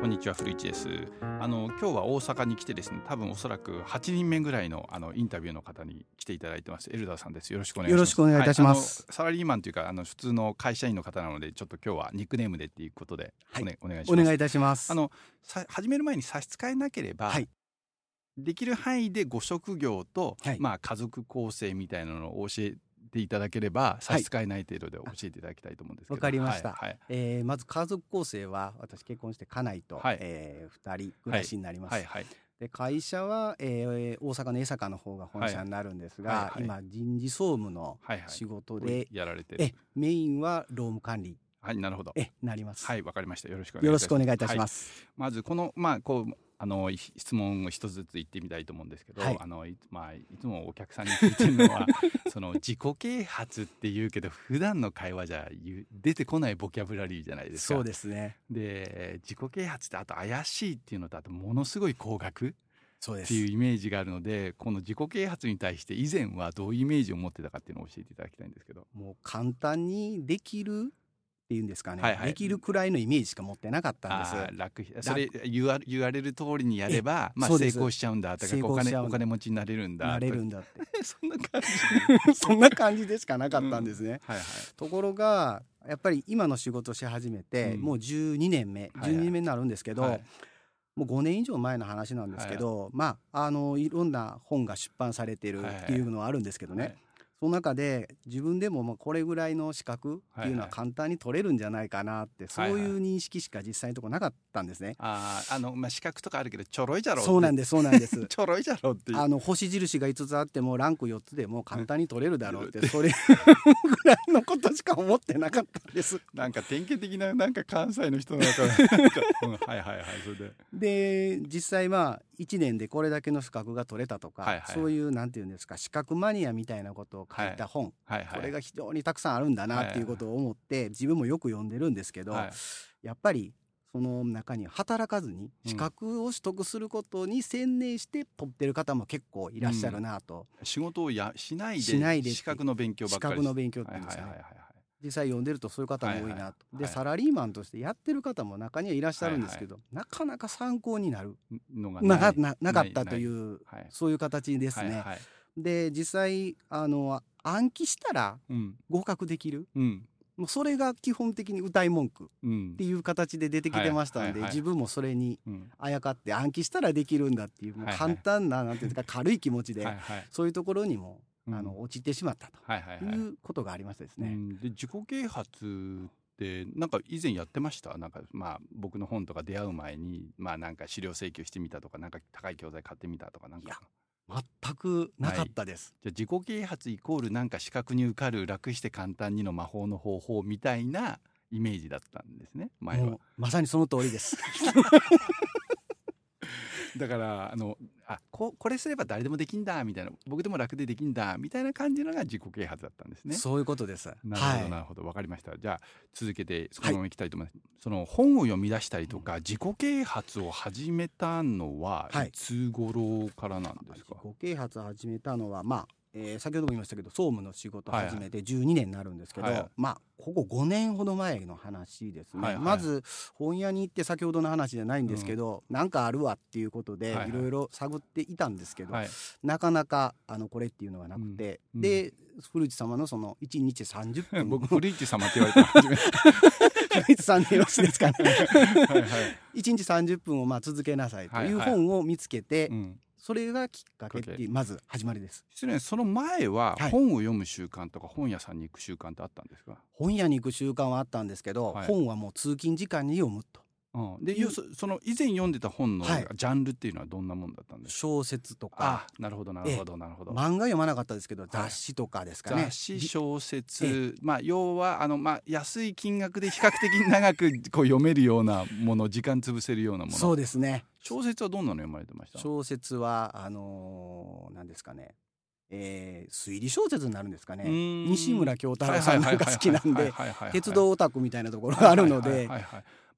こんにちは古市です。あの今日は大阪に来てですね多分おそらく8人目ぐらいのあのインタビューの方に来ていただいてます。エルダーさんです。よろしくお願いします。よろしくお願いいたします、はい、サラリーマンというかあの普通の会社員の方なのでちょっと今日はニックネームでっていうことでお,、ねお願いします。お願いいたします。あのさ始める前に差し支えなければ、はい。できる範囲でご職業と、はい。まあ家族構成みたいなのを教えていただければ差し支えない程度で教えていただきたいと思うんですけど。わかりました。はいはい。えーまず家族構成は私結婚して家内と、はい。えー、2人暮らしになります、はいはいで会社は、えー大阪の江坂の方が本社になるんですが、はいはい。今人事総務のはいはい。仕事で、やられてる。えメインは労務管理。はいなるほど。えなります、はいわかりました。よろしくお願いよろしくお願いいたしはます、まずこのまあこうあのい質問を一つずつ言ってみたいと思うんですけど、はいあのいまあいつもお客さんに聞いてるのは その自己啓発って言うけど普段の会話じゃ出てこないボキャブラリーじゃないですか。そうですねで自己啓発ってあと怪しいっていうのとあとものすごい高額っていうイメージがあるのでこの自己啓発に対して以前はどういうイメージを持ってたかっていうのを教えていただきたいんですけど。もう簡単にできるっていうんですかね、はいはい。できるくらいのイメージしか持ってなかったんです。楽それ言わ言われる通りにやれば、まあ、成功しちゃうんだとか成お金功しちゃうんだ。お金持ちになれるんだなれるとんだって。か そんな感じ。そんな感じでしかなかったんですね、はいはい。ところがやっぱり今の仕事をし始めて、うん。もう12年目はいはい。12年目になるんですけど、はい。もう5年以上前の話なんですけど、まああのいろんな本が出版されてるっていうのはあるんですけどね、はいその中で自分でもまあこれぐらいの資格っていうのは簡単に取れるんじゃないかなって、はいはい。そういう認識しか実際のところなかったんですね。あーあのまあ資格とかあるけどちょろいじゃろでそうなんですそうなんです。ちょろいじゃろ っていう。あの星印が5つあってもランク4つでも簡単に取れるだろうってそれぐらいのことしか思ってなかったんです。なんか典型的ななんか関西の人の中で はいはいはいそれで。で実際まあ1年でこれだけの資格が取れたとか、はいはい。そういうなんていうんですか資格マニアみたいなことを書いた本、はいはい。これが非常にたくさんあるんだなっていうことを思って自分もよく読んでるんですけど、はい。やっぱりその中に働かずに資格を取得することに専念して取ってる方も結構いらっしゃるなと、仕事をやしないでしないで資格の勉強ば資っかり。格の勉強ってはいいうんですかね、はいはいはい実際読んでるとそういう方も多いなと、はいはいではい。サラリーマンとしてやってる方も中にはいらっしゃるんですけど、なかなか参考になる。のがなかったといううはい。そういう形ですね。はいはいで実際あの暗記したらうん。合格できる。うん。もうそれが基本的に歌い文句っうん。ていう形で出てきてましたんで、自分もそれにうん。あやかって暗記したらできるんだっていうもう簡単ななんていうか軽い気持ちで、そういうところにも、うん。あの陥ってしまったはいはいはい。ということがありましたですね。うん、で自己啓発ってなんか以前やってました？なんかまあ僕の本とか出会う前にまあなんか資料請求してみたとかなんか高い教材買ってみたとかなんか全くなかったです。じゃあ自己啓発イコールなんか資格に受かる楽して簡単にの魔法の方法みたいなイメージだったんですね前はまさにその通りです。だからあのあここれすれば誰でもできんだみたいな僕でも楽でできんだみたいな感じのが自己啓発だったんですねそういうことです。なるほど、はいなるほど、わかりました。じゃあ、続けて、そのままいきたいと思います。その本を読み出したりとか、自己啓発を始めたのは、はいいつ頃からなんですか？自己啓発を始めたのはまあ、えー先ほども言いましたけど総務の仕事を始めて12年になるんですけど、はいはい。まあここ5年ほど前の話ですね、はいはい。まず本屋に行って先ほどの話じゃないんですけど、なんかあるわっていうことではいはい。いろいろ探っていたんですけど、はい、なかなかあのこれっていうのがなくて、うん。で古市様のその1日30分。僕、古市様って言われた初め。古市さんでよろしいですかね。はいはい。1日30分をまあ続けなさいというはいはい。本を見つけて、うん。それがきっかけっていうまず始まりです。失礼、その前ははい本を読む習慣とか本屋さんに行く習慣ってあったんですか？本屋に行く習慣はあったんですけど、はい本はもう通勤時間に読むとうん、で、その以前読んでた本のジはい。ャンルっていうのはどんなもんだったんですか？小説とか。あ、なるほど、なるほど、なるほど。漫画読まなかったですけど雑誌とかですかね、雑誌び小説まあ要はあのまあ安い金額で比較的長く こう読めるようなもの時間潰せるようなもの。そうですね。小説はどんなの読まれてました？小説はあのー何ですかね、えー推理小説になるんですかね。西村京太郎さんなんか好きなんで鉄道オタクみたいなところがあるので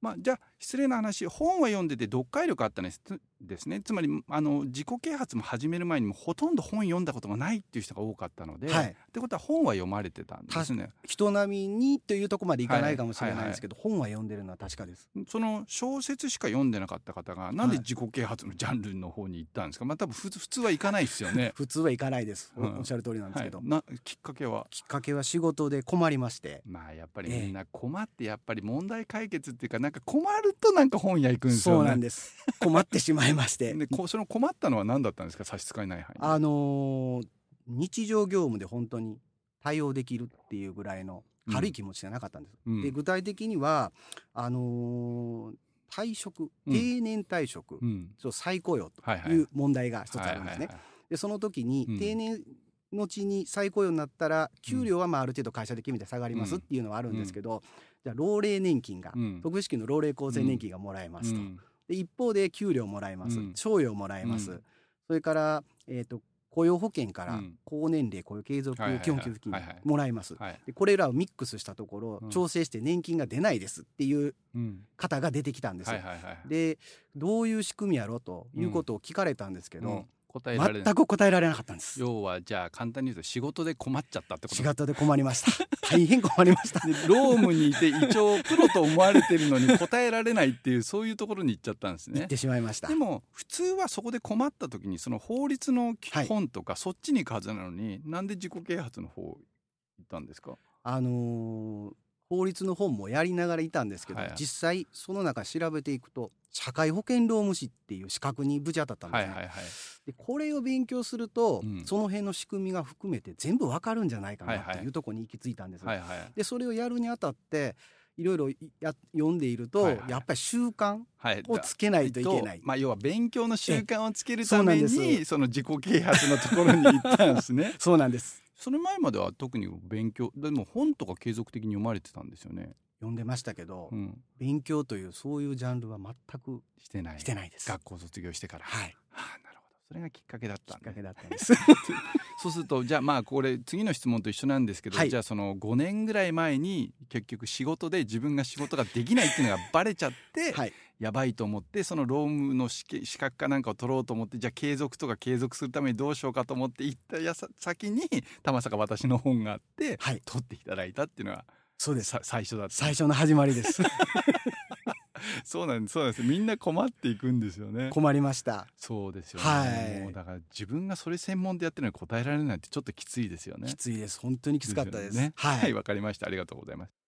はいはいはいはいはいまあじゃあ失礼な話本は読んでて読解力あったんですですね。つまりあの自己啓発も始める前にもほとんど本読んだことがないっていう人が多かったので、はい。ってことは本は読まれてたんですね。人並みにというところまでいかないかもしれないですけど、本は読んでるのは確かです。その小説しか読んでなかった方がなんで自己啓発のジャンルの方に行ったんですか、まあ多分普通普通はいかないですよね。普通はいかないです、おうん。おっしゃる通りなんですけど、はい。なきっかけは？きっかけは仕事で困りまして。まあやっぱりええ。みんな困ってやっぱり問題解決っていうかなんか困るとなんか本屋行くんですよね。そうなんです。困ってしまいまして。でこその困ったのは何だったんですか差し支えない範囲で。あのー日常業務で本当に対応できるっていうぐらいの軽い気持ちじゃなかったんです。うん。で具体的にはあのー退職うん。定年退職、うん。そう再雇用とはいう問題が一つあるんですね。でその時にうん。定年のちに再雇用になったら給料はまあある程度会社で決めて下がりますうん。っていうのはあるんですけど、じゃあ老齢年金が、うん。特殊支給の老齢厚生年金がもらえますと、うん。で一方で給料もらえます、うん。賞与もらえます、うん。それから、えー、と雇用保険からうん。高年齢雇用継続基本給付金もらえます、はい。でこれらをミックスしたところ、うん。調整して年金が出ないですっていううん。方が出てきたんですよ。でどういう仕組みやろということを聞かれたんですけど、うん答えられない全く答えられなかったんです。要はじゃあ簡単に言うと仕事で困っちゃったってこと？仕事で困りました。大変困りました。でロームにいて一応プロと思われてるのに答えられないっていうそういうところに行っちゃったんですね行ってしまいましたで。も普通はそこで困った時にその法律のはい本とかそっちに行くはずなのに、なんで自己啓発の方行ったんですか？あのー法律の本もやりながらいたんですけど、はいはい。実際その中調べていくと社会保険労務士っていう資格にぶち当たったんですね。はいはいはい。でこれを勉強すると、うん。その辺の仕組みが含めて全部わかるんじゃないかなはいはいってい。うところに行き着いたんです。はいはい。でそれをやるにあたっていろいろや読んでいると、はいはい。やっぱり習慣はい。をつけないといけない。まあ、要は勉強の習慣をつけるためにその自己啓発のところに行ったんですね。そうなんです。その前までは特に勉強でも本とか継続的に読まれてたんですよね、読んでましたけど、うん、勉強というそういうジャンルは全くしてないしてないです。学校卒業してから、はい。はあ、なるほどそれがきっかけだったきっかけだったんです。そうするとじゃあまあこれ次の質問と一緒なんですけど、はいじゃあその5年ぐらい前に結局仕事で自分が仕事ができないっていうのがバレちゃって、はい。やばいと思ってその労務の資資格かなんかを取ろうと思ってじゃあ継続とか継続するためにどうしようかと思って行ったやさ先にたまさか私の本があって、はい取っていただいたっていうのがそうです。さ最初だった最初の始まりです。そうなんですそうなんですみんな困っていくんですよね困りました。そうですよね、はいもうだから自分がそれ専門でやってるのに答えられないってちょっときついですよねきついです。本当にきつかったです。よねはいはいわ、かりましたありがとうございます